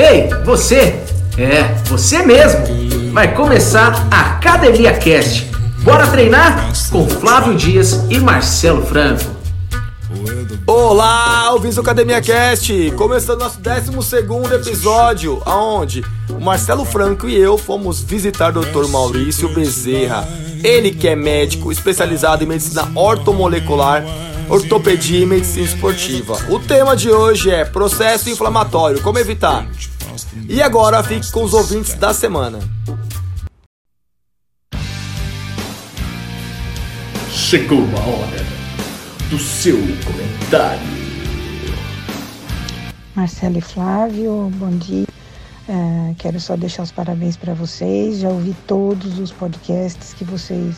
Ei, você! É, você mesmo! Vai começar a Academia Cast. Bora treinar? Com Flávio Dias e Marcelo Franco. Olá, ouvintes do Academia Cast! Começando nosso 12 episódio, aonde o Marcelo Franco e eu fomos visitar o Dr. Maurício Bezerra. Ele que é médico especializado em medicina ortomolecular, ortopedia e medicina esportiva. O tema de hoje é processo inflamatório, como evitar. E agora fique com os ouvintes da semana. Chegou a hora do seu comentário. Marcelo e Flávio, bom dia. É, quero só deixar os parabéns para vocês. Já ouvi todos os podcasts que vocês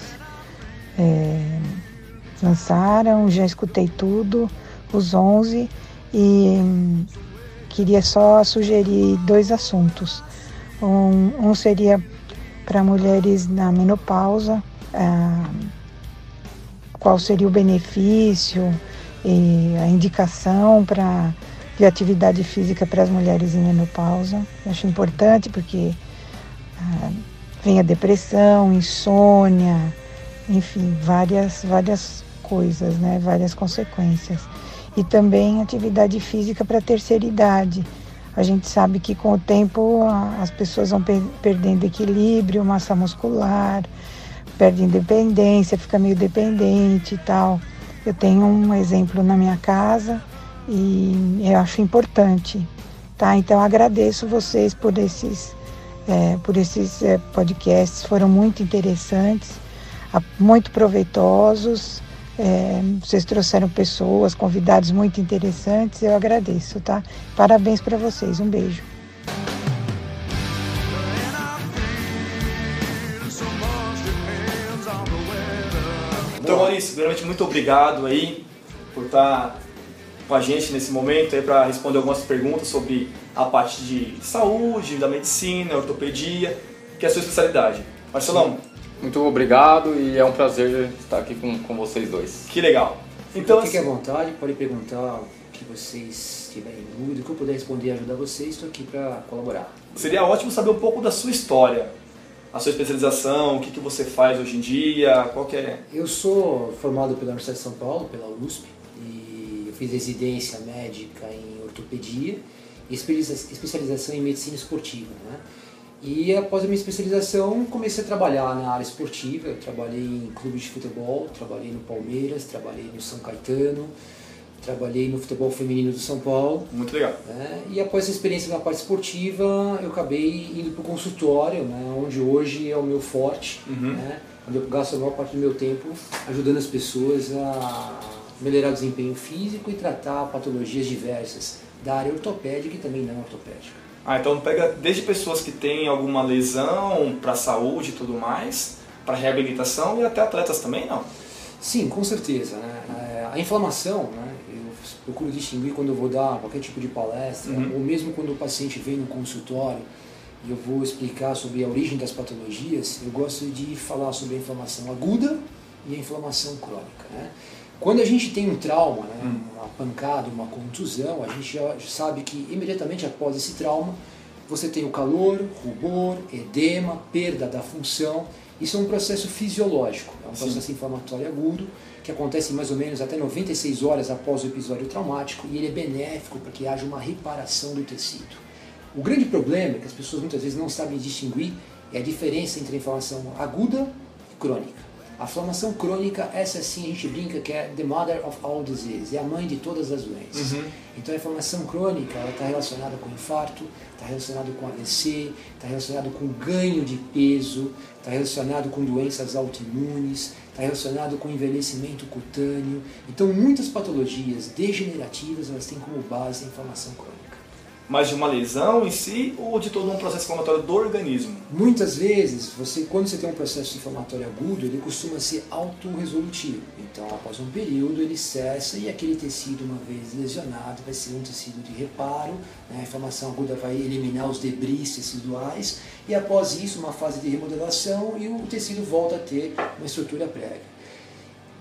é, lançaram, já escutei tudo, os 11, e queria só sugerir dois assuntos. Um, um seria para mulheres na menopausa, ah, qual seria o benefício e a indicação para de atividade física para as mulheres em menopausa. Acho importante porque ah, vem a depressão, insônia, enfim, várias, várias coisas, né? várias consequências. E também atividade física para a terceira idade. A gente sabe que com o tempo as pessoas vão per perdendo equilíbrio, massa muscular, perde independência, fica meio dependente e tal. Eu tenho um exemplo na minha casa e eu acho importante, tá? Então agradeço vocês por esses, é, por esses é, podcasts, foram muito interessantes, muito proveitosos. É, vocês trouxeram pessoas, convidados muito interessantes, eu agradeço, tá? Parabéns para vocês, um beijo. Então, Maurício, primeiramente, muito obrigado aí por estar com a gente nesse momento aí para responder algumas perguntas sobre a parte de saúde, da medicina, ortopedia, que é a sua especialidade. Marcelão. Muito obrigado e é um prazer estar aqui com, com vocês dois. Que legal. Então, Fique assim, à vontade, pode perguntar o que vocês tiverem dúvida, o que eu puder responder e ajudar vocês, estou aqui para colaborar. Seria ótimo saber um pouco da sua história, a sua especialização, o que, que você faz hoje em dia, qual que é? Eu sou formado pela Universidade de São Paulo, pela USP, e eu fiz residência médica em ortopedia e especialização em medicina esportiva, né? E após a minha especialização, comecei a trabalhar na área esportiva. Eu trabalhei em clubes de futebol, trabalhei no Palmeiras, trabalhei no São Caetano, trabalhei no futebol feminino do São Paulo. Muito legal. Né? E após essa experiência na parte esportiva, eu acabei indo para o consultório, né? onde hoje é o meu forte, uhum. né? onde eu gasto a maior parte do meu tempo ajudando as pessoas a melhorar o desempenho físico e tratar patologias diversas da área ortopédica e também não ortopédica. Ah, então pega desde pessoas que têm alguma lesão para saúde e tudo mais, para reabilitação e até atletas também, não? Sim, com certeza. Né? É, a inflamação, né? eu procuro distinguir quando eu vou dar qualquer tipo de palestra, uhum. ou mesmo quando o paciente vem no consultório e eu vou explicar sobre a origem das patologias, eu gosto de falar sobre a inflamação aguda e a inflamação crônica. Né? Quando a gente tem um trauma, né, hum. uma pancada, uma contusão, a gente já sabe que imediatamente após esse trauma você tem o calor, rubor, edema, perda da função. Isso é um processo fisiológico, é um Sim. processo inflamatório agudo que acontece mais ou menos até 96 horas após o episódio traumático e ele é benéfico para que haja uma reparação do tecido. O grande problema é que as pessoas muitas vezes não sabem distinguir é a diferença entre a inflamação aguda e crônica. A inflamação crônica, essa sim a gente brinca que é the mother of all disease, é a mãe de todas as doenças. Uhum. Então a inflamação crônica está relacionada com infarto, está relacionada com AVC, está relacionada com ganho de peso, está relacionado com doenças autoimunes, está relacionado com envelhecimento cutâneo. Então muitas patologias degenerativas elas têm como base a inflamação crônica mas de uma lesão em si ou de todo um processo inflamatório do organismo? Muitas vezes, você, quando você tem um processo inflamatório agudo, ele costuma ser autorresolutivo. Então, após um período, ele cessa e aquele tecido, uma vez lesionado, vai ser um tecido de reparo. Né? A inflamação aguda vai eliminar os debris teciduais e, após isso, uma fase de remodelação e o tecido volta a ter uma estrutura prévia.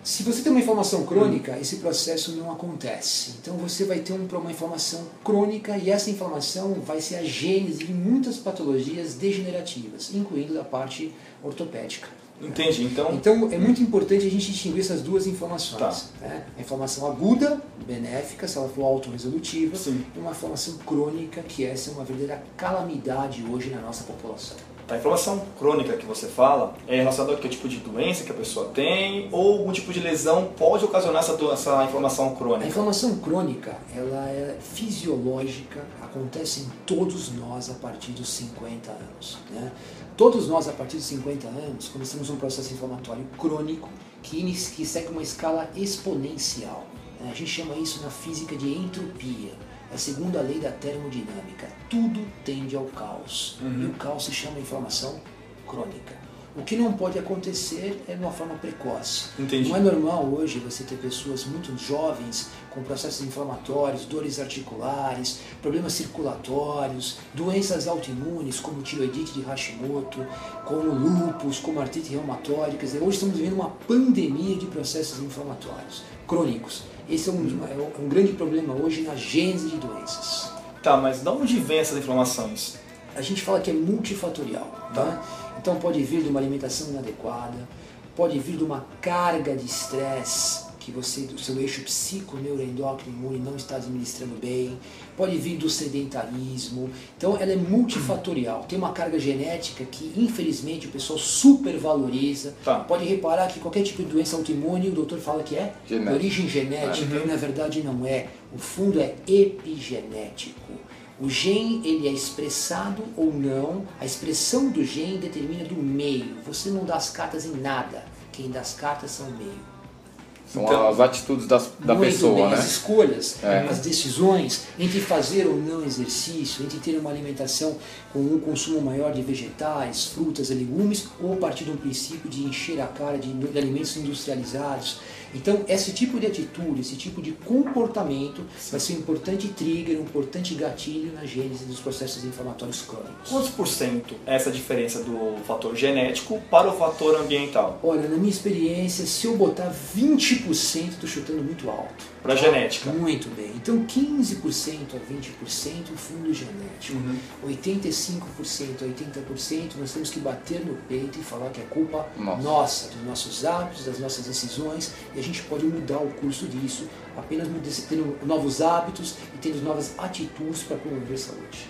Se você tem uma inflamação crônica, esse processo não acontece. Então você vai ter uma inflamação crônica e essa inflamação vai ser a gênese de muitas patologias degenerativas, incluindo a parte ortopédica. Entendi, então... Então é muito importante a gente distinguir essas duas inflamações. Tá. Né? A inflamação aguda, benéfica, se ela for autorresolutiva, Sim. e uma inflamação crônica, que essa é uma verdadeira calamidade hoje na nossa população. A inflamação crônica que você fala é relacionada a que tipo de doença que a pessoa tem ou algum tipo de lesão pode ocasionar essa, essa inflamação A crônica? inflamação crônica, ela é fisiológica, acontece em todos nós a partir dos 50 anos. Né? Todos nós, a partir dos 50 anos, começamos um processo inflamatório crônico que, que segue uma escala exponencial. né? A gente chama isso na física de entropia. É a segunda lei da termodinâmica. Tudo tende ao caos. E o caos se chama inflamação crônica. O que não pode acontecer é de uma forma precoce. Entendi. Não é normal hoje você ter pessoas muito jovens com processos inflamatórios, dores articulares, problemas circulatórios, doenças autoimunes como tiroidite de Hashimoto, como lúpus, como artrite reumatoide. Quer dizer, hoje estamos vivendo uma pandemia de processos inflamatórios crônicos. Esse é um, é um grande problema hoje na gênese de doenças. Tá, mas de onde vem essas inflamações? A gente fala que é multifatorial. Tá? Então pode vir de uma alimentação inadequada, pode vir de uma carga de estresse que você, o seu eixo psico-neuroendócrino imune não está administrando bem, pode vir do sedentarismo. Então ela é multifatorial. Tem uma carga genética que infelizmente o pessoal supervaloriza. Tá. Pode reparar que qualquer tipo de doença autoimune o doutor fala que é de origem genética e na verdade não é. O fundo é epigenético. O gene ele é expressado ou não, a expressão do gene determina do meio. Você não dá as cartas em nada, quem dá as cartas são o meio. São Então- as atitudes das, da pessoa, bem, né? as escolhas, É. as decisões entre fazer ou não exercício, entre ter uma alimentação com um consumo maior de vegetais, frutas e legumes, ou partir de um princípio de encher a cara de alimentos industrializados. Então, esse tipo de atitude, esse tipo de comportamento vai ser um importante trigger, um importante gatilho na gênese dos processos inflamatórios crônicos. Quantos por cento é essa diferença do fator genético para o fator ambiental? Olha, na minha experiência, se eu botar 20%, estou chutando muito alto. Para a genética. Muito bem. Então 15% a 20% fundo genético. Uhum. 85% a 80% nós temos que bater no peito e falar que é culpa Nossa. nossa, dos nossos hábitos, das nossas decisões, e a gente pode mudar o curso disso apenas tendo novos hábitos e tendo novas atitudes para promover saúde.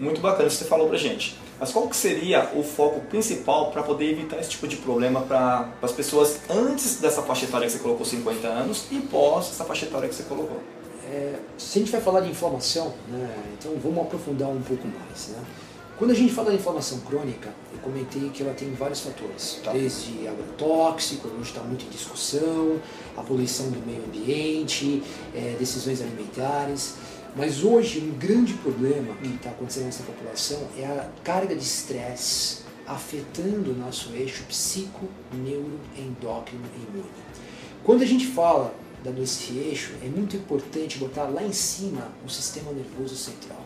Muito bacana isso que você falou pra gente. Mas qual que seria o foco principal para poder evitar esse tipo de problema para as pessoas antes dessa faixa etária que você colocou 50 anos e pós essa faixa etária que você colocou? se a gente vai falar de inflamação, né, então vamos aprofundar um pouco mais. Né? Quando a gente fala de inflamação crônica, comentei que ela tem vários fatores, Tá. desde agrotóxico, hoje está muito em discussão, a poluição do meio ambiente, eh, decisões alimentares. Mas hoje um grande problema que está acontecendo nessa população é a carga de estresse afetando o nosso eixo psico, neuro, endócrino e imune. Quando a gente fala da- desse eixo, é muito importante botar lá em cima o sistema nervoso central.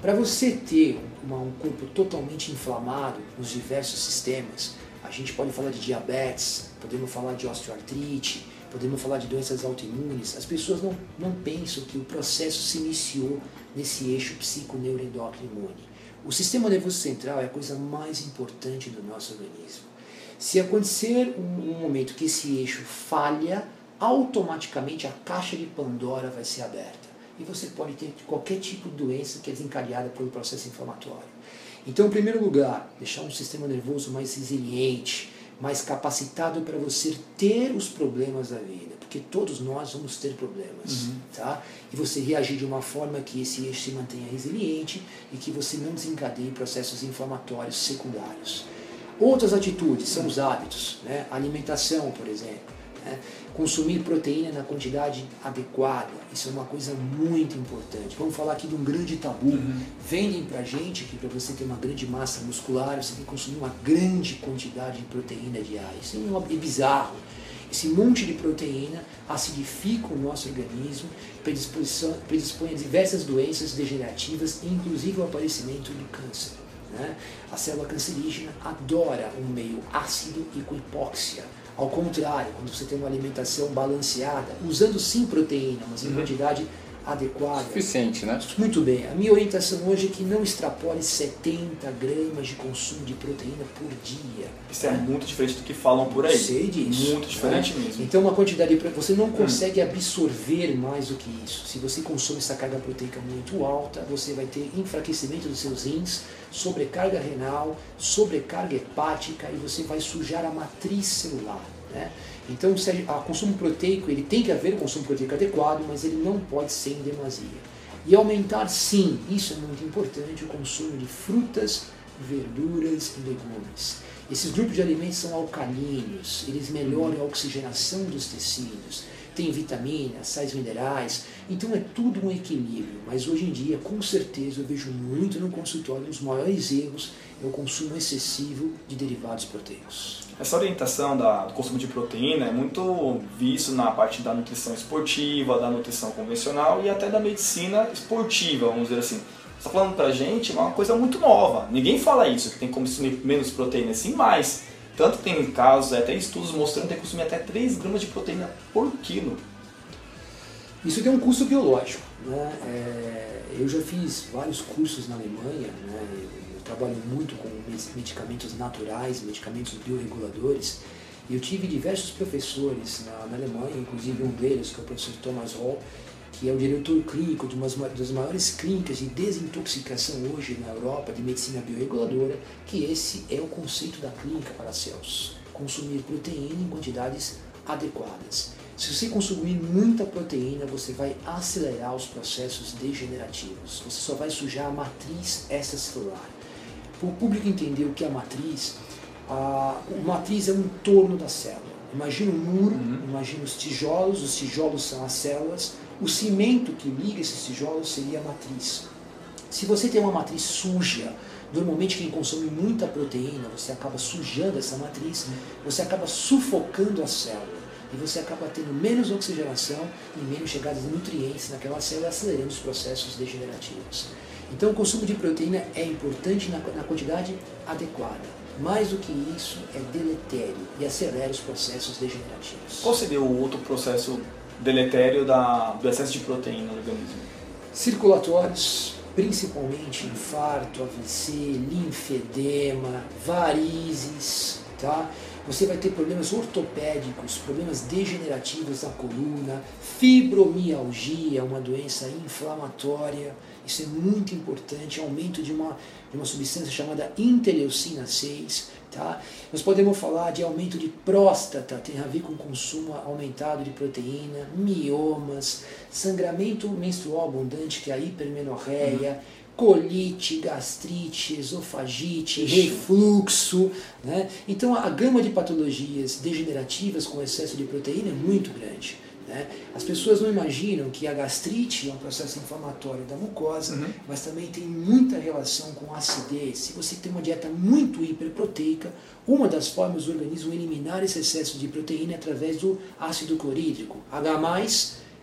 Para você ter uma- um corpo totalmente inflamado nos diversos sistemas, a gente pode falar de diabetes, podemos falar de osteoartrite, podemos falar de doenças autoimunes. As pessoas não, não pensam que o processo se iniciou nesse eixo psico-neuroendócrino imune. O sistema nervoso central é a coisa mais importante do nosso organismo. Se acontecer um, um momento que esse eixo falha, automaticamente a caixa de Pandora vai ser aberta. E você pode ter qualquer tipo de doença que é desencadeada pelo processo inflamatório. Então, em primeiro lugar, deixar um sistema nervoso mais resiliente, mais capacitado para você ter os problemas da vida, porque todos nós vamos ter problemas, tá? E você reagir de uma forma que esse eixo se mantenha resiliente e que você não desencadeie processos inflamatórios secundários. Outras atitudes são os hábitos, né? alimentação, por exemplo. Né? Consumir proteína na quantidade adequada, isso é uma coisa muito importante. Vamos falar aqui de um grande tabu. Vendem pra gente que para você ter uma grande massa muscular, você tem que consumir uma grande quantidade de proteína diária. Isso é, um- é bizarro. Esse monte de proteína acidifica o nosso organismo, predispõe, predispõe a diversas doenças degenerativas, inclusive o aparecimento do câncer. Né? A célula cancerígena adora um meio ácido e com hipóxia. Ao contrário, quando você tem uma alimentação balanceada, usando sim proteína, mas em Uhum. quantidade adequada. Suficiente, né? Muito bem. A minha orientação hoje é que não extrapole 70 gramas de consumo de proteína por dia. Isso é muito diferente do que falam por aí. Sei disso. Muito diferente né? mesmo. Então uma quantidade de você não consegue absorver mais do que isso. Se você consome essa carga proteica muito alta, você vai ter enfraquecimento dos seus rins, sobrecarga renal, sobrecarga hepática e você vai sujar a matriz celular. Né? Então a consumo proteico ele tem que haver um consumo proteico adequado, mas ele não pode ser em demasia. E aumentar sim, isso é muito importante, o consumo de frutas, verduras e legumes. Esses grupos de alimentos são alcalinos, eles melhoram a oxigenação dos tecidos, tem vitaminas, sais minerais, então é tudo um equilíbrio. Mas hoje em dia, com certeza, eu vejo muito no consultório, um maiores erros é o consumo excessivo de derivados proteicos. Essa orientação da, do consumo de proteína é muito visto na parte da nutrição esportiva, da nutrição convencional e até da medicina esportiva, vamos dizer assim. Está falando pra gente uma coisa muito nova. Ninguém fala isso, que tem que consumir menos proteína, sim mais. Tanto tem casos, até estudos mostrando que consumir até 3 gramas de proteína por quilo. Isso tem um custo biológico. Né? É, eu já fiz vários cursos na Alemanha, né? eu trabalho muito com medicamentos naturais, medicamentos bioreguladores, eu tive diversos professores na, na Alemanha, inclusive um deles, que é o professor Thomas Hall, que é o diretor clínico de uma das maiores clínicas de desintoxicação hoje na Europa, de medicina bioreguladora, que esse é o conceito da clínica para céus. Consumir proteína em quantidades adequadas. Se você consumir muita proteína, você vai acelerar os processos degenerativos. Você só vai sujar a matriz extracelular. Para o público entender o que é a matriz, a, a matriz é um torno da célula. Imagina um muro, uhum. imagina os tijolos, os tijolos são as células, o cimento que liga esses tijolos seria a matriz. Se você tem uma matriz suja, normalmente quem consome muita proteína, você acaba sujando essa matriz, você acaba sufocando a célula e você acaba tendo menos oxigenação e menos chegada de nutrientes naquela célula, acelerando os processos degenerativos. Então, o consumo de proteína é importante na, na quantidade adequada. Mais do que isso, é deletério e acelera os processos degenerativos. Qual seria o outro processo deletério da, do excesso de proteína no organismo? Circulatórios, principalmente infarto, AVC, linfedema, varizes, tá? Você vai ter problemas ortopédicos, problemas degenerativos da coluna, fibromialgia, uma doença inflamatória. Isso é muito importante, aumento de uma, de uma substância chamada interleucina 6. Tá? Nós podemos falar de aumento de próstata, tem a ver com consumo aumentado de proteína, miomas, sangramento menstrual abundante, que é a hipermenorreia, uhum colite, gastrite, esofagite, refluxo. Né? Então a gama de patologias degenerativas com excesso de proteína é muito grande. Né? As pessoas não imaginam que a gastrite é um processo inflamatório da mucosa, uhum. mas também tem muita relação com acidez. Se você tem uma dieta muito hiperproteica, uma das formas do organismo eliminar esse excesso de proteína é através do ácido clorídrico, H+,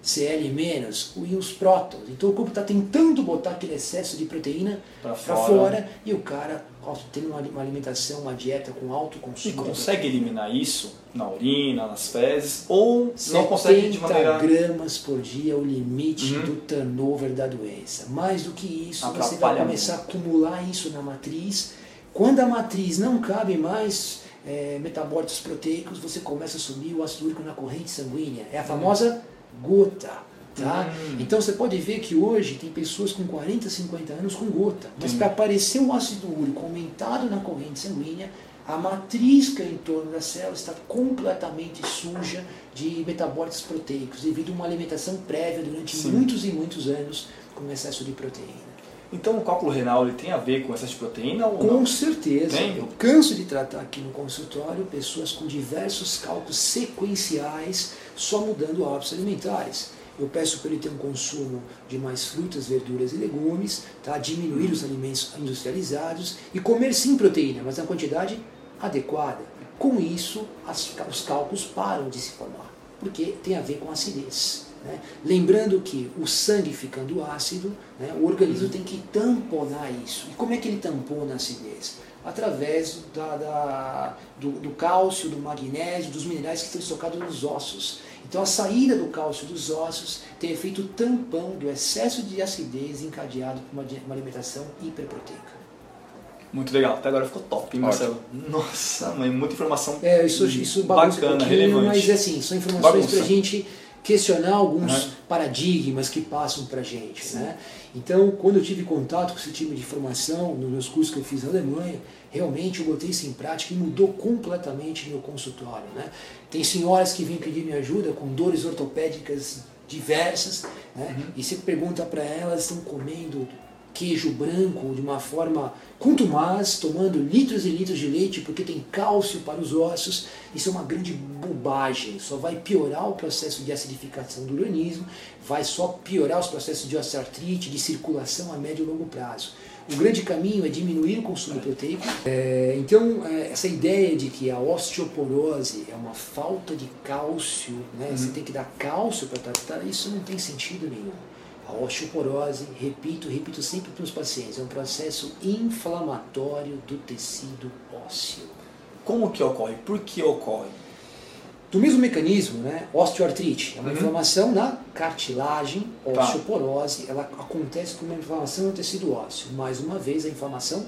Cl- e os prótons. Então o corpo está tentando botar aquele excesso de proteína para fora. fora. e o cara tendo uma, alimentação, uma dieta com alto consumo. E consegue eliminar isso na urina, nas fezes, ou não consegue de maneira... gramas por dia é o limite uhum. do turnover da doença. Mais do que isso, Atrapalha você vai começar muito. a acumular isso na matriz. Quando a matriz não cabe mais é, metabólitos proteicos, você começa a subir o ácido úrico na corrente sanguínea. É a famosa... Uhum gota. Tá? Hum. Então você pode ver que hoje tem pessoas com 40, 50 anos com gota, mas para aparecer o ácido úrico aumentado na corrente sanguínea, a matriz que é em torno da célula está completamente suja de metabólitos proteicos, devido a uma alimentação prévia durante Sim. muitos e muitos anos com excesso de proteína. Então o cálculo renal ele tem a ver com excesso de proteína ou Com não? certeza. Tem? Eu canso de tratar aqui no consultório pessoas com diversos cálculos sequenciais só mudando hábitos alimentares. Eu peço para ele ter um consumo de mais frutas, verduras e legumes, tá? diminuir os alimentos industrializados e comer sim proteína, mas na quantidade adequada. Com isso, as, os cálculos param de se formar, porque tem a ver com acidez. Né? Lembrando que o sangue ficando ácido, né, o organismo Uhum. tem que tamponar isso. E como é que ele tampona a acidez? Através da, da- do, do cálcio, do magnésio, dos minerais que estão estocados nos ossos. Então a saída do cálcio dos ossos tem efeito tampão do excesso de acidez encadeado por uma, uma alimentação hiperproteica. Muito legal, até agora ficou top, hein, Marcelo? Nossa, mãe, muita informação É, isso, isso bagunça bacana, um relevante. mas assim, são informações para a gente questionar alguns Uhum. paradigmas que passam para a gente. Né? Então, quando eu tive contato com esse time de formação, nos meus cursos que eu fiz na Alemanha, realmente eu botei isso em prática e mudou completamente meu consultório. Né? Tem senhoras que vêm pedir minha ajuda com dores ortopédicas diversas, né? Uhum. e você pergunta para elas, estão comendo queijo branco de uma forma contumaz, tomando litros e litros de leite porque tem cálcio para os ossos. Isso é uma grande bobagem, só vai piorar o processo de acidificação do organismo, vai só piorar os processos de osteoartrite, de circulação a médio e longo prazo. O grande caminho é diminuir o consumo proteico. É, então, é, essa ideia de que a osteoporose é uma falta de cálcio, né? você tem que dar cálcio para tratar, isso não tem sentido nenhum. A osteoporose, repito, repito sempre para os pacientes, é um processo inflamatório do tecido ósseo. Como que ocorre? Por que ocorre? Do mesmo mecanismo, né, osteoartrite, é uma Uhum. inflamação na cartilagem, Tá. osteoporose, ela acontece por uma inflamação no tecido ósseo. Mais uma vez, a inflamação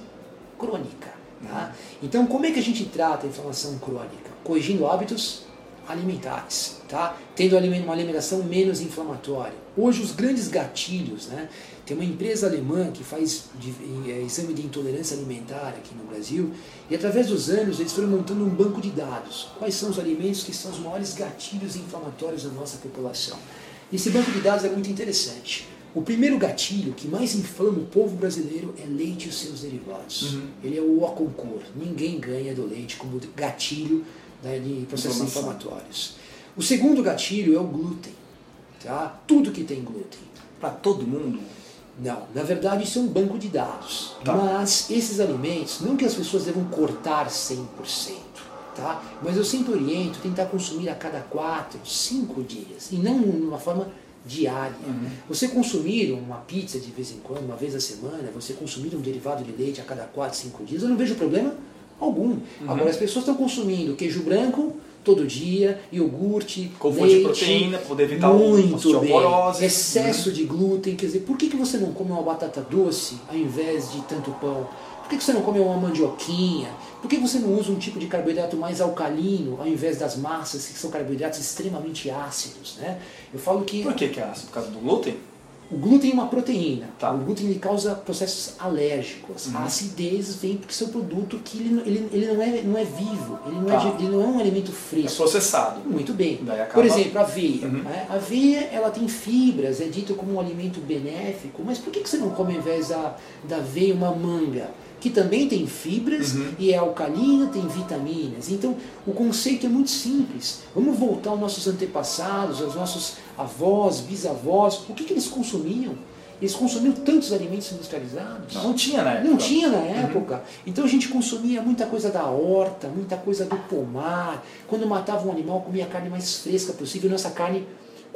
crônica. Tá? Então, como é que a gente trata a inflamação crônica? Corrigindo hábitos alimentares, tá? tendo uma alimentação menos inflamatória. Hoje, os grandes gatilhos, né? tem uma empresa alemã que faz de- eh, exame de intolerância alimentar aqui no Brasil, e através dos anos eles foram montando um banco de dados. Quais são os alimentos que são os maiores gatilhos inflamatórios da nossa população? Esse banco de dados é muito interessante. O primeiro gatilho que mais inflama o povo brasileiro é leite e os seus derivados. Uhum. Ele é o concor. Ninguém ganha do leite como gatilho né, de processos inflamatórios. O segundo gatilho é o glúten. Tá? Tudo que tem glúten. Pra todo mundo? Não, na verdade isso é um banco de dados. Tá. Mas esses alimentos, não que as pessoas devam cortar 100%, tá? mas eu sempre oriento tentar consumir a cada 4, 5 dias, e não numa forma diária. Uhum. Você consumir uma pizza de vez em quando, uma vez a semana, você consumir um derivado de leite a cada 4, 5 dias, eu não vejo problema algum. Uhum. Agora, as pessoas estão consumindo queijo branco todo dia, iogurte, Com fonte de leite, proteína, poder evitar muito bem. Excesso de glúten, quer dizer, por que, que você não come uma batata doce ao invés de tanto pão? Por que, que você não come uma mandioquinha? Por que você não usa um tipo de carboidrato mais alcalino ao invés das massas, que são carboidratos extremamente ácidos? Né? Eu falo que Por que que é ácido? Por causa do glúten? O glúten é uma proteína. Tá. O glúten ele causa processos alérgicos. Uhum. A acidez vem porque seu produto que ele, ele, ele não, é, não é vivo, ele não, Tá. é, ele não é um alimento É fresco. processado. Muito bem. Acaba- Por exemplo, a aveia. Uhum. né? A aveia ela tem fibras, é dito como um alimento benéfico, mas por que que você não come ao invés da, da aveia uma manga? Que também tem fibras Uhum. e é alcalina, tem vitaminas. Então, o conceito é muito simples. Vamos voltar aos nossos antepassados, aos nossos avós, bisavós. O que, que eles consumiam? Eles consumiam tantos alimentos industrializados? Não tinha na época. Não tinha na época. Então a gente consumia muita coisa da horta, muita coisa do pomar. Quando matava um animal, comia a carne mais fresca possível, nossa carne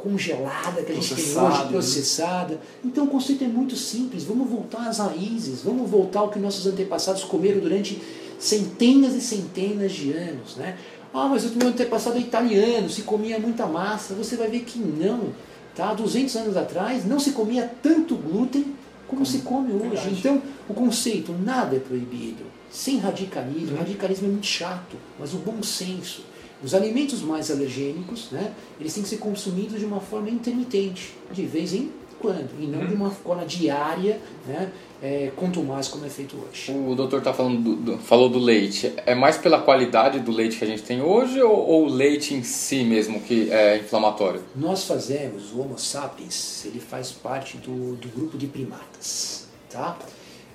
congelada que a gente tem Processada, hoje, né? processada. Então o conceito é muito simples. Vamos voltar às raízes, vamos voltar ao que nossos antepassados comeram durante centenas e centenas de anos. Né? Ah, mas o meu antepassado é italiano, se comia muita massa. Você vai ver que não. Tá? Há 200 anos atrás não se comia tanto glúten como se come hoje. Verdade. Então, o conceito nada é proibido. Sem radicalismo, radicalismo é muito chato, mas o bom senso. Os alimentos mais alergênicos, né, eles têm que ser consumidos de uma forma intermitente, de vez em quando, e não de uma forma diária, né, é, quanto mais como é feito hoje. O doutor tá falando do, do- falou do leite. É mais pela qualidade do leite que a gente tem hoje ou, ou o leite em si mesmo que é inflamatório? Nós fazemos, o Homo sapiens, ele faz parte do, do grupo de primatas. Tá?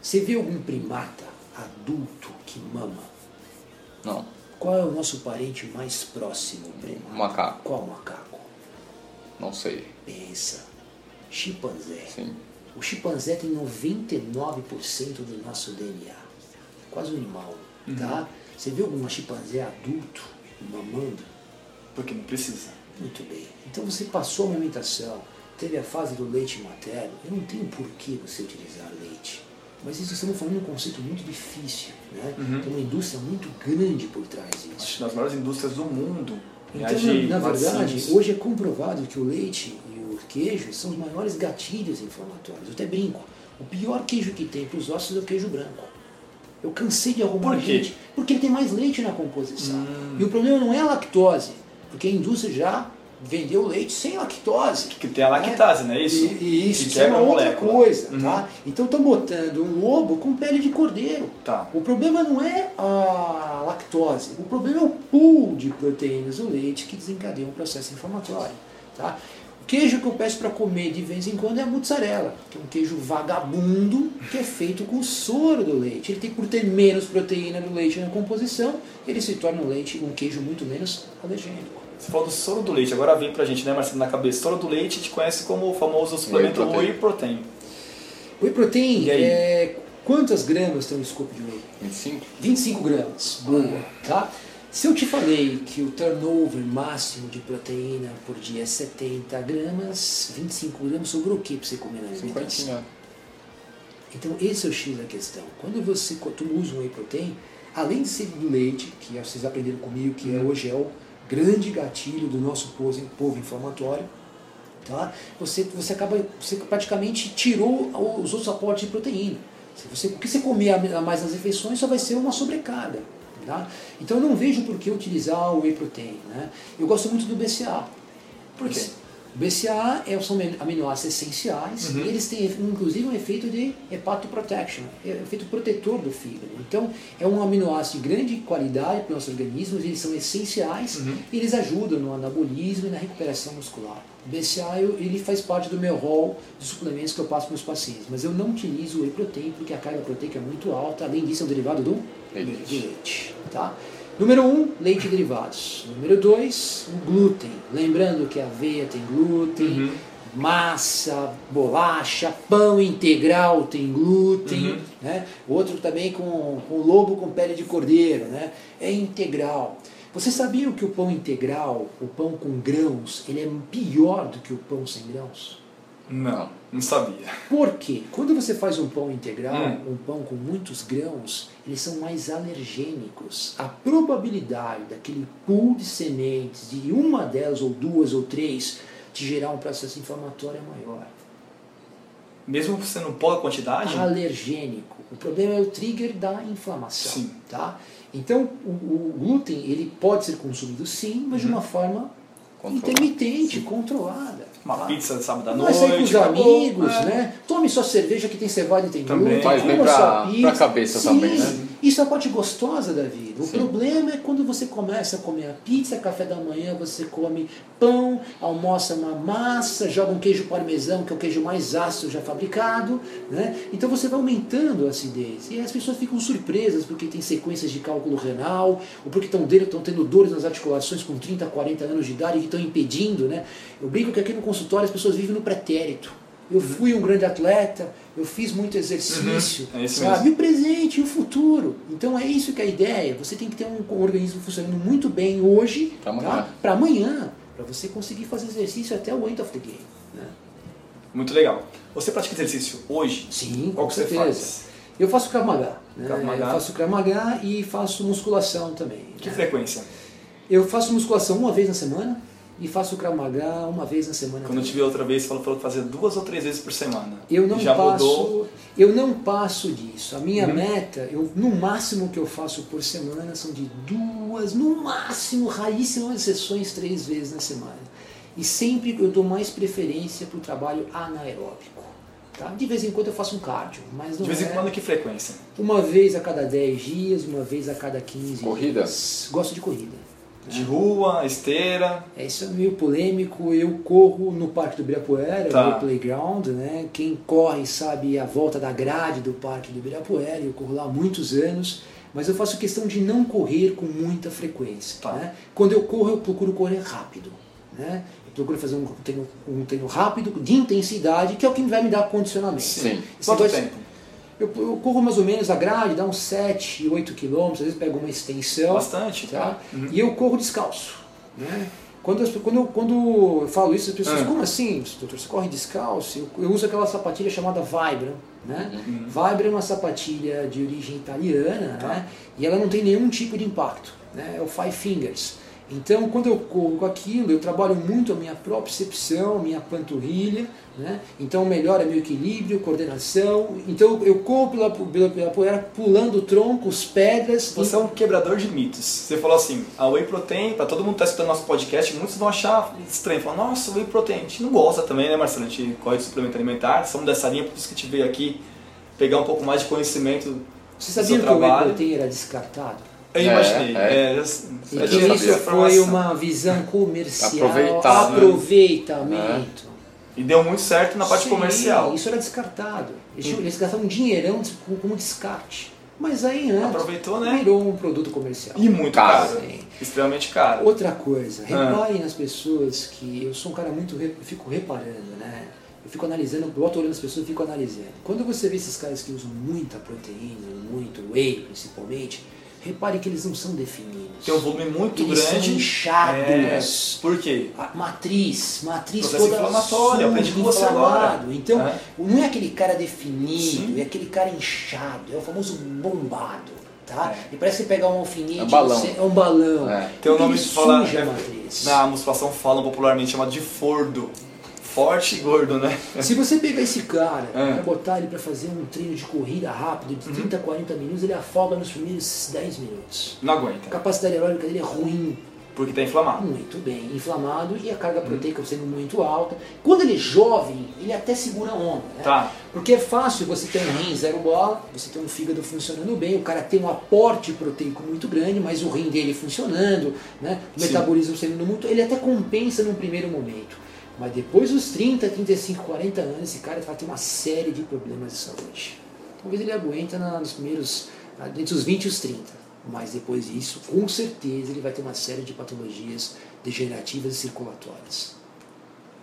Você vê algum primata adulto que mama? Não. Qual é o nosso parente mais próximo, primata? Macaco. Qual macaco? Não sei. Pensa. Chimpanzé. Sim. O chimpanzé tem 99% do nosso DNA. Quase um animal. Tá? Você viu algum chimpanzé adulto mamando? Porque não precisa. Muito bem. Então você passou a amamentação, teve a fase do leite materno, eu não tenho por que você utilizar leite. Mas isso estamos falando de um conceito muito difícil. Né? Uhum. Tem uma indústria muito grande por trás disso. nas maiores indústrias do mundo. em Então, na, na verdade, hoje é comprovado que o leite e o queijo são os maiores gatilhos inflamatórios. Eu até brinco. O pior queijo que tem para os ossos é o queijo branco. Eu cansei de arrumar Por gente. Porque ele tem mais leite na composição. Hum. E o problema não é a lactose, porque a indústria já vendeu leite sem lactose. Que tem a lactase, não é isso? E, isso, Que isso é uma outra molécula. coisa, Uhum. tá? Então estão botando um lobo com pele de cordeiro. Tá. O problema não é a lactose, o problema é o pool de proteínas do leite que desencadeia um processo inflamatório. Tá? O queijo que eu peço para comer de vez em quando é a mozzarella, que é um queijo vagabundo que é feito com soro do leite. Ele tem por ter menos proteína do leite na composição, ele se torna um leite, um queijo muito menos alergênico. Você falou do soro do leite, agora vem pra gente, né, Marcelo, na cabeça. Soro do leite a gente conhece como o famoso suplemento protein. whey protein. Whey protein, E aí? é, quantas gramas tem um scoop de whey? 25? 25 gramas, boa, tá? Se eu te falei que o turnover máximo de proteína por dia é 70 gramas, 25 gramas, sobrou o que para você comer na alimentação? 50. Então esse é o X da questão. Quando você tu usa um whey protein, além de ser do leite, que vocês aprenderam comigo, que é, hoje é o grande gatilho do nosso povo, povo inflamatório, tá? você, você acaba, você praticamente tirou os outros aportes de proteína. Você, o que você comer a mais nas refeições só vai ser uma sobrecarga. Tá? Então eu não vejo por que utilizar o whey protein. Né? Eu gosto muito do BCA. Por quê? O BCA é, são aminoácidos essenciais Uhum. e eles têm inclusive um efeito de hepatoprotection, é um efeito protetor do fígado. Então é um aminoácido de grande qualidade para o nosso organismo, eles são essenciais Uhum. e eles ajudam no anabolismo e na recuperação muscular. O BCA ele faz parte do meu rol de suplementos que eu passo para os pacientes, mas eu não utilizo o whey protein porque a carga proteica é muito alta, além disso é um derivado do Leite. leite. Tá? Número 1, um, leite e derivados. Número 2, o glúten. Lembrando que a aveia tem glúten, Uhum. massa, bolacha, pão integral tem glúten. Uhum. Né? Outro também com, com lobo com pele de cordeiro, né? é integral. Você sabia que o pão integral, o pão com grãos, ele é pior do que o pão sem grãos? Não, não sabia. Por quê? Quando você faz um pão integral, Hum. um pão com muitos grãos, eles são mais alergênicos. A probabilidade daquele pool de sementes, de uma delas, ou duas, ou três, de gerar um processo inflamatório é maior. Mesmo sendo pouca quantidade, Alergênico. O problema é o trigger da inflamação. Sim. Tá? Então, o, o glúten ele pode ser consumido sim, mas de Uhum. uma forma Controlado. intermitente, controlada. Uma tá? pizza de sábado à Vai sair com noite. os acabou. amigos, É. né? Tome sua cerveja que tem cevada e tem Também. glúten. Faz bem pra- pizza. pra cabeça Sim, também, né? Isso é a parte gostosa da vida. O Sim. problema é quando você começa a comer a pizza, café da manhã, você come pão, almoça uma massa, joga um queijo parmesão, que é o queijo mais ácido já fabricado. Né? Então você vai aumentando a acidez. E as pessoas ficam surpresas porque tem sequências de cálculo renal, ou porque estão tendo dores nas articulações com 30, 40 anos de idade que estão impedindo. Né? Eu brinco que aqui no consultório as pessoas vivem no pretérito. Eu fui um grande atleta, eu fiz muito exercício, Uhum, é isso sabe? E o presente e o futuro. Então é isso que é a ideia. Você tem que ter um, organismo funcionando muito bem hoje, Pra amanhã. tá? Pra amanhã, para você conseguir fazer exercício até o end of the game. Né? Muito legal. Você pratica exercício hoje? Sim, Qual com que você certeza. faz? Eu faço Krav Maga. Né? Krav Maga. Eu faço Krav Maga e faço musculação também. Que né? frequência? Eu faço musculação uma vez na semana e faço Krav Maga uma vez na semana. Quando eu te vi outra vez, você falou, falou que fazia duas ou três vezes por semana. Eu não Já passo, mudou? eu não passo disso. A minha Uhum. meta, eu, no máximo que eu faço por semana são de duas, no máximo, raríssimas exceções, três vezes na semana. E sempre eu dou mais preferência para o trabalho anaeróbico. Tá? De vez em quando eu faço um cardio, mas não De vez em é quando, que frequência? uma vez a cada 10 dias, uma vez a cada 15 Corrida? dias. Gosto de corrida. De rua, esteira. É, isso é meio polêmico. Eu corro no Parque do Ibirapuera, Tá. no Playground, né? Quem corre sabe a volta da grade do Parque do Ibirapuera. Eu corro lá há muitos anos, mas eu faço questão de não correr com muita frequência. Tá. né? Quando eu corro, eu procuro correr rápido. Né? Eu procuro fazer um treino, um treino rápido, de intensidade, que é o que vai me dar condicionamento. Sim. Esse Quanto tempo? Eu, eu corro mais ou menos a grade, dá uns 7, 8 quilômetros, às vezes pego uma extensão. Bastante. Tá? Uhum. E eu corro descalço. Né? Quando, as- quando, eu- quando eu falo isso, as pessoas, Ah. como assim, doutor? Você corre descalço? Eu, eu uso aquela sapatilha chamada Vibram. Né? Uhum. Vibram é uma sapatilha de origem italiana Tá. né? e ela não tem nenhum tipo de impacto. Né? É o Five Fingers. Então, quando eu corro aquilo, eu trabalho muito a minha propriocepção, a minha panturrilha, né? então melhora meu equilíbrio, coordenação. Então, eu corro pela, pela, pela poeira, pulando troncos, pedras. Você é um quebrador de mitos. Você falou assim, a Whey Protein, pra todo mundo que tá escutando nosso podcast, muitos vão achar estranho. Falar, nossa, Whey Protein. A gente não gosta também, né, Marcelo? A gente corre de suplemento alimentar, somos dessa linha, por isso que a gente veio aqui pegar um pouco mais de conhecimento Você do sabia seu que o whey protein era descartado? Eu imaginei. é. É, E tinha isso foi uma visão comercial, Aproveitar, né? aproveitamento. E deu muito certo na parte Sim, comercial. Isso era descartado. Eles, gastavam um dinheirão como, descarte. Mas aí antes Aproveitou, né? virou um produto comercial. E muito Caro. caro. Sim. Extremamente caro. Outra coisa, Ah. reparem nas pessoas que eu sou um cara muito, re- eu fico reparando, né? Eu fico analisando, eu boto olhando as pessoas e fico analisando. Quando você vê esses caras que usam muita proteína, muito whey principalmente, repare que eles não são definidos. Tem um volume muito eles grande. São inchados. É, por quê? A matriz, matriz Processo toda inflamatório, suja, aprendi com você inflamado. agora. Então, É. não é aquele cara definido, Sim. é aquele cara inchado, é o famoso bombado, tá? É. E parece que pegar um alfinete, É um balão. você- é um balão. É. Tem um nome que fala. suja a é, matriz. na musculação falam popularmente chamado de fordo. Forte e gordo, né? Se você pegar esse cara É. e botar ele para fazer um treino de corrida rápido de 30 a 40 minutos, ele afoga nos primeiros 10 minutos. Não A aguenta. capacidade aeróbica dele é ruim, Porque tá inflamado. muito bem, inflamado e a carga proteica sendo muito alta. Quando ele é jovem, ele até segura a onda. Né? Tá. Porque é fácil você ter um rim zero bola, você ter um fígado funcionando bem, o cara tem um aporte proteico muito grande, mas o rim dele funcionando, né? o Sim. metabolismo sendo muito. Ele até compensa num primeiro momento. Mas depois dos 30, 35, 40 anos, esse cara vai ter uma série de problemas de saúde. Talvez ele aguenta nos primeiros. entre os 20 e os 30. Mas depois disso, com certeza, ele vai ter uma série de patologias degenerativas e circulatórias.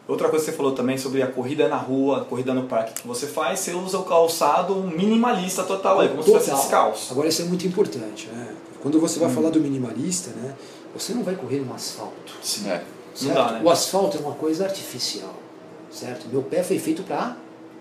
Outra coisa que você falou também sobre a corrida na rua, a corrida no parque que você faz, você usa o calçado minimalista total, é como se fosse Total. descalço. Agora isso é muito importante, né? Quando você vai falar do minimalista, né? Você não vai correr no asfalto. Sim. É. Certo? dá, né? O asfalto é uma coisa artificial, certo? Meu pé foi feito para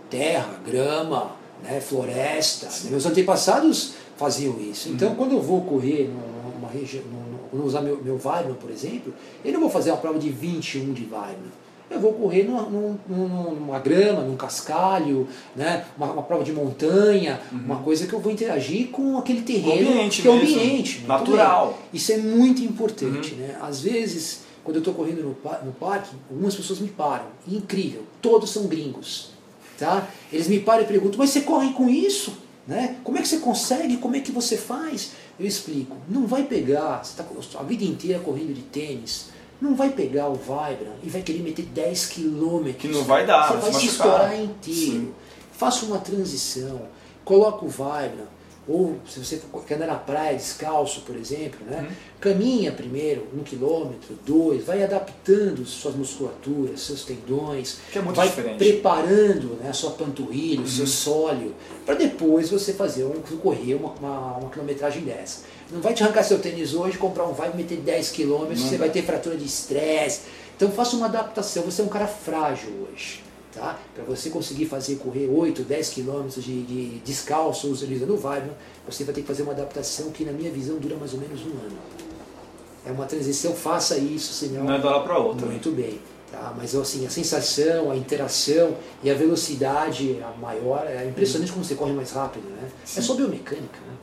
terra, grama, né? floresta. Meus antepassados faziam isso. Então, Uhum. quando eu vou correr numa- numa região, quando usar meu, meu Weidman, por exemplo, eu não vou fazer uma prova de 21 de Weidman. Eu vou correr numa, num- num- numa grama, num cascalho, né? uma, uma prova de montanha, uma coisa que eu vou interagir com aquele terreno, Uhum. ambiente que é o ambiente. natural. bem. Isso é muito importante. Uhum. Né? Às vezes, quando eu estou correndo no, no parque, algumas pessoas me param. E incrível, todos são gringos. Tá? Eles me param e perguntam, mas você corre com isso? Né? Como é que você consegue? Como é que você faz? Eu explico. Não vai pegar, você está a vida inteira correndo de tênis, não vai pegar o Vibram e vai querer meter 10 quilômetros. Que não vai dar, Você vai se se estourar inteiro. Sim. Faça uma transição, coloca o Vibram, ou se você quer andar na praia descalço, por exemplo, né? Uhum. caminha primeiro um quilômetro, dois, vai adaptando suas musculaturas, seus tendões, Que é muito vai diferente. preparando né, a sua panturrilha, o Uhum. seu sólio, para depois você fazer um, correr uma, uma, uma quilometragem dessa. Não vai te arrancar seu tênis hoje, comprar um vai e meter 10 quilômetros, você vai ter fratura de estresse. Então faça uma adaptação, você é um cara frágil hoje. Tá? Para você conseguir fazer correr 8, 10 quilômetros de, de descalço utilizando o Vibram, você vai ter que fazer uma adaptação que na minha visão dura mais ou menos um ano. É uma transição, faça isso, senão Não é hora para outra. muito bem. Tá? Mas assim, a sensação, a interação e a velocidade a maior, é impressionante como você corre mais rápido, né? É só biomecânica, né?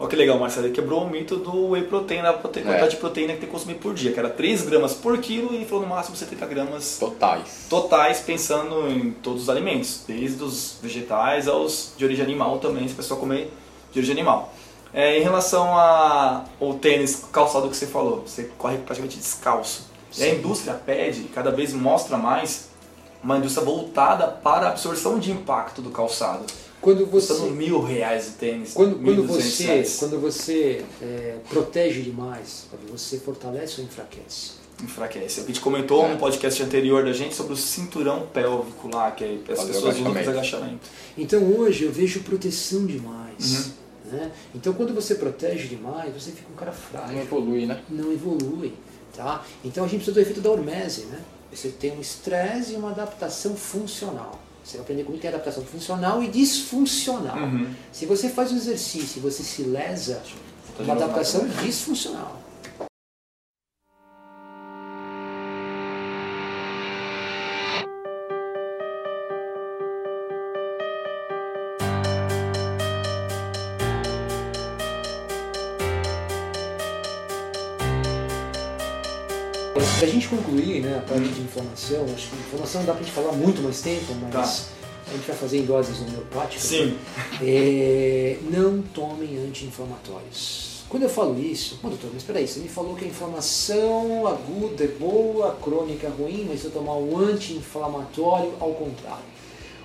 Olha que legal, Marcelo. Ele quebrou o mito do whey protein, da É. quantidade de proteína que tem que consumir por dia, que era 3 gramas por quilo, e ele falou no máximo 70 gramas Totais. totais, pensando em todos os alimentos, desde os vegetais aos de origem animal também, se a pessoa comer de origem animal. É, em relação ao tênis calçado que você falou, você corre praticamente descalço. E a indústria pede, cada vez mostra mais, uma indústria voltada para a absorção de impacto do calçado. Quando Custando você, mil reais o tênis, quando, quando 1.200 você, reais. quando você é, protege demais, você fortalece ou enfraquece? enfraquece. A gente comentou É. no podcast anterior da gente sobre o cinturão pélvico lá, que as Fazer pessoas usam para agachamento. Então hoje eu vejo proteção demais. Uhum. Né? Então quando você protege demais, você fica um cara Não frágil. evolui, né? não evolui. Tá? Então a gente precisa do efeito da hormese. Né? Você tem um estresse e uma adaptação funcional. Você vai aprender como que é adaptação funcional e disfuncional. Uhum. Se você faz um exercício e você se lesa, é uma adaptação disfuncional. Concluir né, a parte de informação, acho que informação dá para a gente falar muito mais tempo, mas Tá. a gente vai fazer em doses homeopáticas. Sim. É, não tomem anti-inflamatórios. Quando eu falo isso, Bom, doutor, mas peraí, você me falou que a inflamação aguda é boa, crônica é ruim, mas se eu tomar um anti-inflamatório, ao contrário.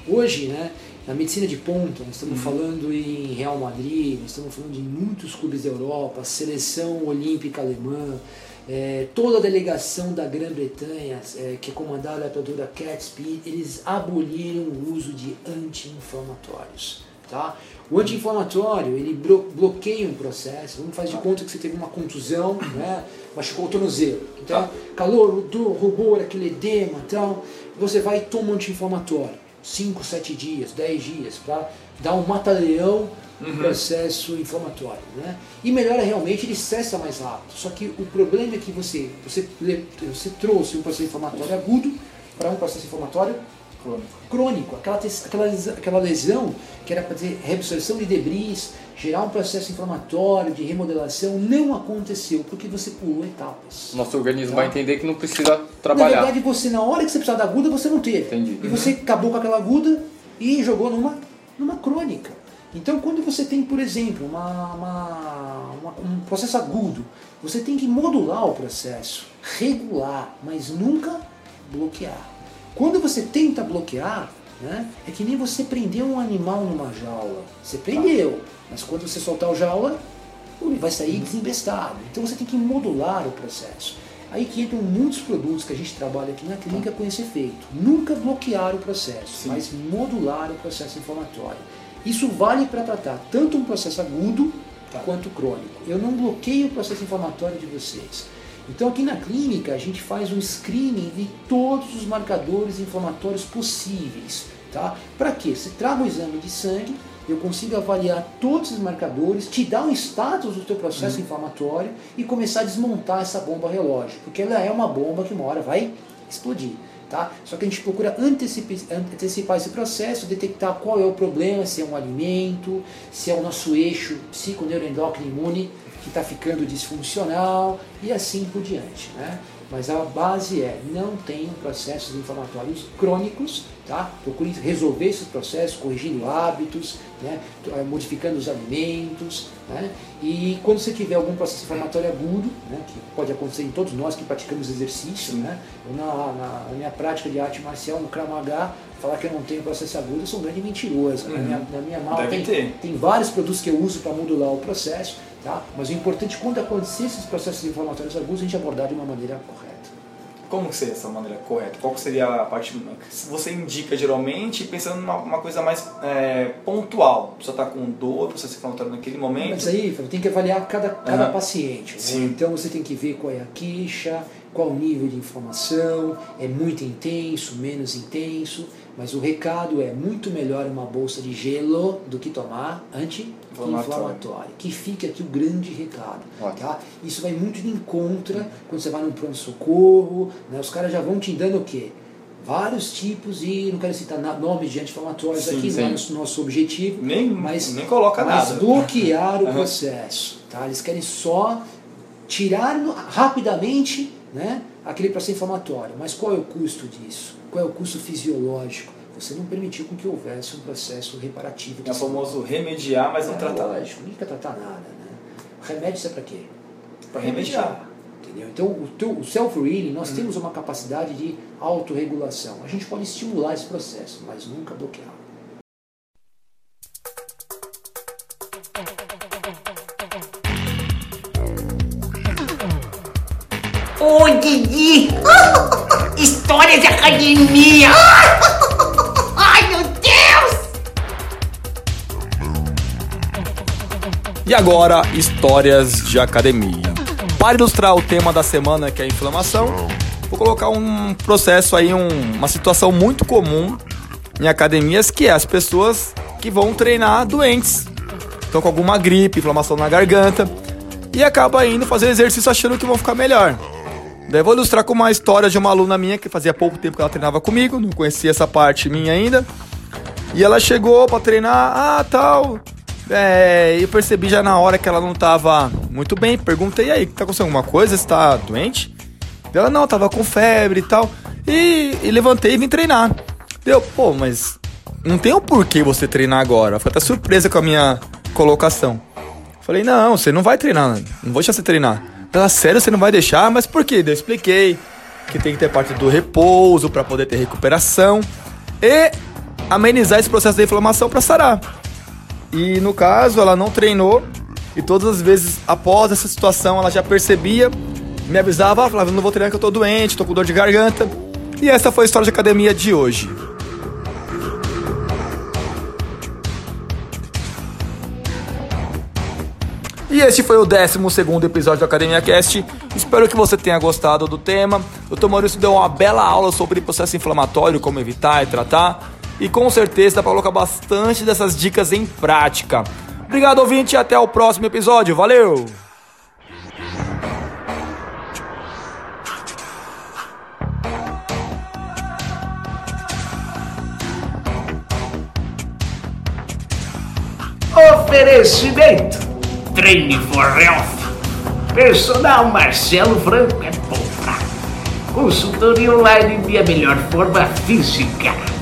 Hoje, né, na medicina de ponta, nós estamos falando em Real Madrid, nós estamos falando em muitos clubes da Europa, seleção olímpica alemã, é, toda a delegação da Grã-Bretanha, é, que é comandada pela doutora Cat Speed, eles aboliram o uso de anti-inflamatórios. Tá? O anti-inflamatório ele blo- bloqueia um processo. Vamos fazer de conta que você teve uma contusão, né? machucou o tornozelo. Então, calor, dor, rubor, aquele edema, então, você vai e toma um anti-inflamatório. 5, 7 dias, 10 dias, para dar um mata-leão no processo inflamatório. Né? E melhora realmente, ele cessa mais rápido. Só que o problema é que você, você, você trouxe um processo inflamatório agudo para um processo inflamatório crônico, aquela, tes- aquela, lesão, aquela lesão que era para ter reabsorção de debris, gerar um processo inflamatório, de remodelação, não aconteceu porque você pulou etapas. Nosso organismo Tá. vai entender que não precisa Na trabalhar. verdade, você na hora que você precisava da aguda, você não teve. Entendi. E você acabou com aquela aguda e jogou numa, numa crônica. Então, quando você tem, por exemplo, uma, uma- uma- um processo agudo, você tem que modular o processo, regular, mas nunca bloquear. Quando você tenta bloquear, né, é que nem você prender um animal numa jaula. Você prendeu, mas quando você soltar o jaula, ele vai sair desembestado. Então você tem que modular o processo. Aí que entram muitos produtos que a gente trabalha aqui na clínica com esse efeito. Nunca bloquear o processo, mas modular o processo inflamatório. Isso vale para tratar tanto um processo agudo quanto crônico. Eu não bloqueio o processo inflamatório de vocês. Então aqui na clínica a gente faz um screening de todos os marcadores inflamatórios possíveis. Tá? Para quê? Você traga o exame de sangue, eu consigo avaliar todos os marcadores, te dar um status do teu processo inflamatório e começar a desmontar essa bomba relógio, porque ela é uma bomba que uma hora vai explodir. Tá? Só que a gente procura antecipi- antecipar esse processo, detectar qual é o problema, se é um alimento, se é o nosso eixo psiconeuroendócrino imune que está ficando disfuncional e assim por diante. Né? Mas a base é, não tenham processos inflamatórios crônicos, tá? procure resolver esses processos, corrigindo hábitos, né? eh, modificando os alimentos. Né? E quando você tiver algum processo inflamatório agudo, né? que pode acontecer em todos nós que praticamos exercício, né? Na, na- na minha prática de arte marcial, no Krav Maga, falar que eu não tenho processo agudo, eu sou um grande mentiroso. Na minha, na minha mala tem, tem vários produtos que eu uso para modular o processo, tá? mas o importante quando acontecer esses processos inflamatórios agudos, a gente abordar de uma maneira correta. Como seria essa maneira correta? Qual seria a parte que você indica geralmente pensando numa uma coisa mais é, pontual? A pessoa está com dor, você se inflamatório naquele momento. Mas aí tem que avaliar cada, cada Aham. paciente. né? Então você tem que ver qual é a queixa, qual o nível de inflamação, é muito intenso, menos intenso, mas o recado é muito melhor uma bolsa de gelo do que tomar anti-inflamatório. Que fique aqui o grande recado. Ótimo. Tá? Isso vai muito de encontro quando você vai num pronto-socorro, né? os caras já vão te dando o quê? Vários tipos e não quero citar nomes de anti-inflamatórios aqui, sim. não é nosso, nosso objetivo, Nem, mas, nem coloca mas nada. bloquear o processo. Tá? Eles querem só tirar rapidamente né, aquele processo inflamatório. Mas qual é o custo disso? Qual é o custo fisiológico? Você não permitiu com que houvesse um processo reparativo. É o se- famoso remediar, mas não é, tratar. Lógico, não quer tratar nada. Né? Remédio isso é para quê? Pra remediar. Entendeu? Então, o, teu- o self-healing, nós Uhum. temos uma capacidade de autorregulação. A gente pode estimular esse processo, mas nunca bloquear. Ô, Didi! História de academia! Ai, meu Deus! E agora, histórias de academia. para ilustrar o tema da semana, que é a inflamação, vou colocar um processo aí, um, uma situação muito comum em academias, que é as pessoas que vão treinar doentes. Estão com alguma gripe, inflamação na garganta, e acaba indo fazer exercício achando que vão ficar melhor. Daí vou ilustrar com uma história de uma aluna minha que fazia pouco tempo que ela treinava comigo, não conhecia essa parte minha ainda. E ela chegou para treinar, ah, tal. É, eu percebi já na hora que ela não tava muito bem. Perguntei aí, tá acontecendo alguma coisa? Você tá doente? Ela não, tava com febre e tal. E, e levantei e vim treinar. Deu, pô, mas não tem o um porquê você treinar agora. Foi até surpresa com a minha colocação. Falei, não, você não vai treinar, não vou deixar você treinar. Ela, sério, você não vai deixar? Mas por quê? Eu expliquei que tem que ter parte do repouso para poder ter recuperação e amenizar esse processo de inflamação para sarar. E no caso, ela não treinou e todas as vezes após essa situação ela já percebia, me avisava, ah, Flávio, não vou treinar que eu tô doente, tô com dor de garganta. E essa foi a história de academia de hoje. E este foi o 12 episódio do Academia Cast. Espero que você tenha gostado do tema. O Dr. Maurício deu uma bela aula sobre processo inflamatório, como evitar e tratar. E com certeza dá para colocar bastante dessas dicas em prática. Obrigado, ouvinte, e até o próximo episódio. Valeu! Oferecimento Treine for Health. Personal Marcelo Franco é bom pra consultoria online de a melhor forma física.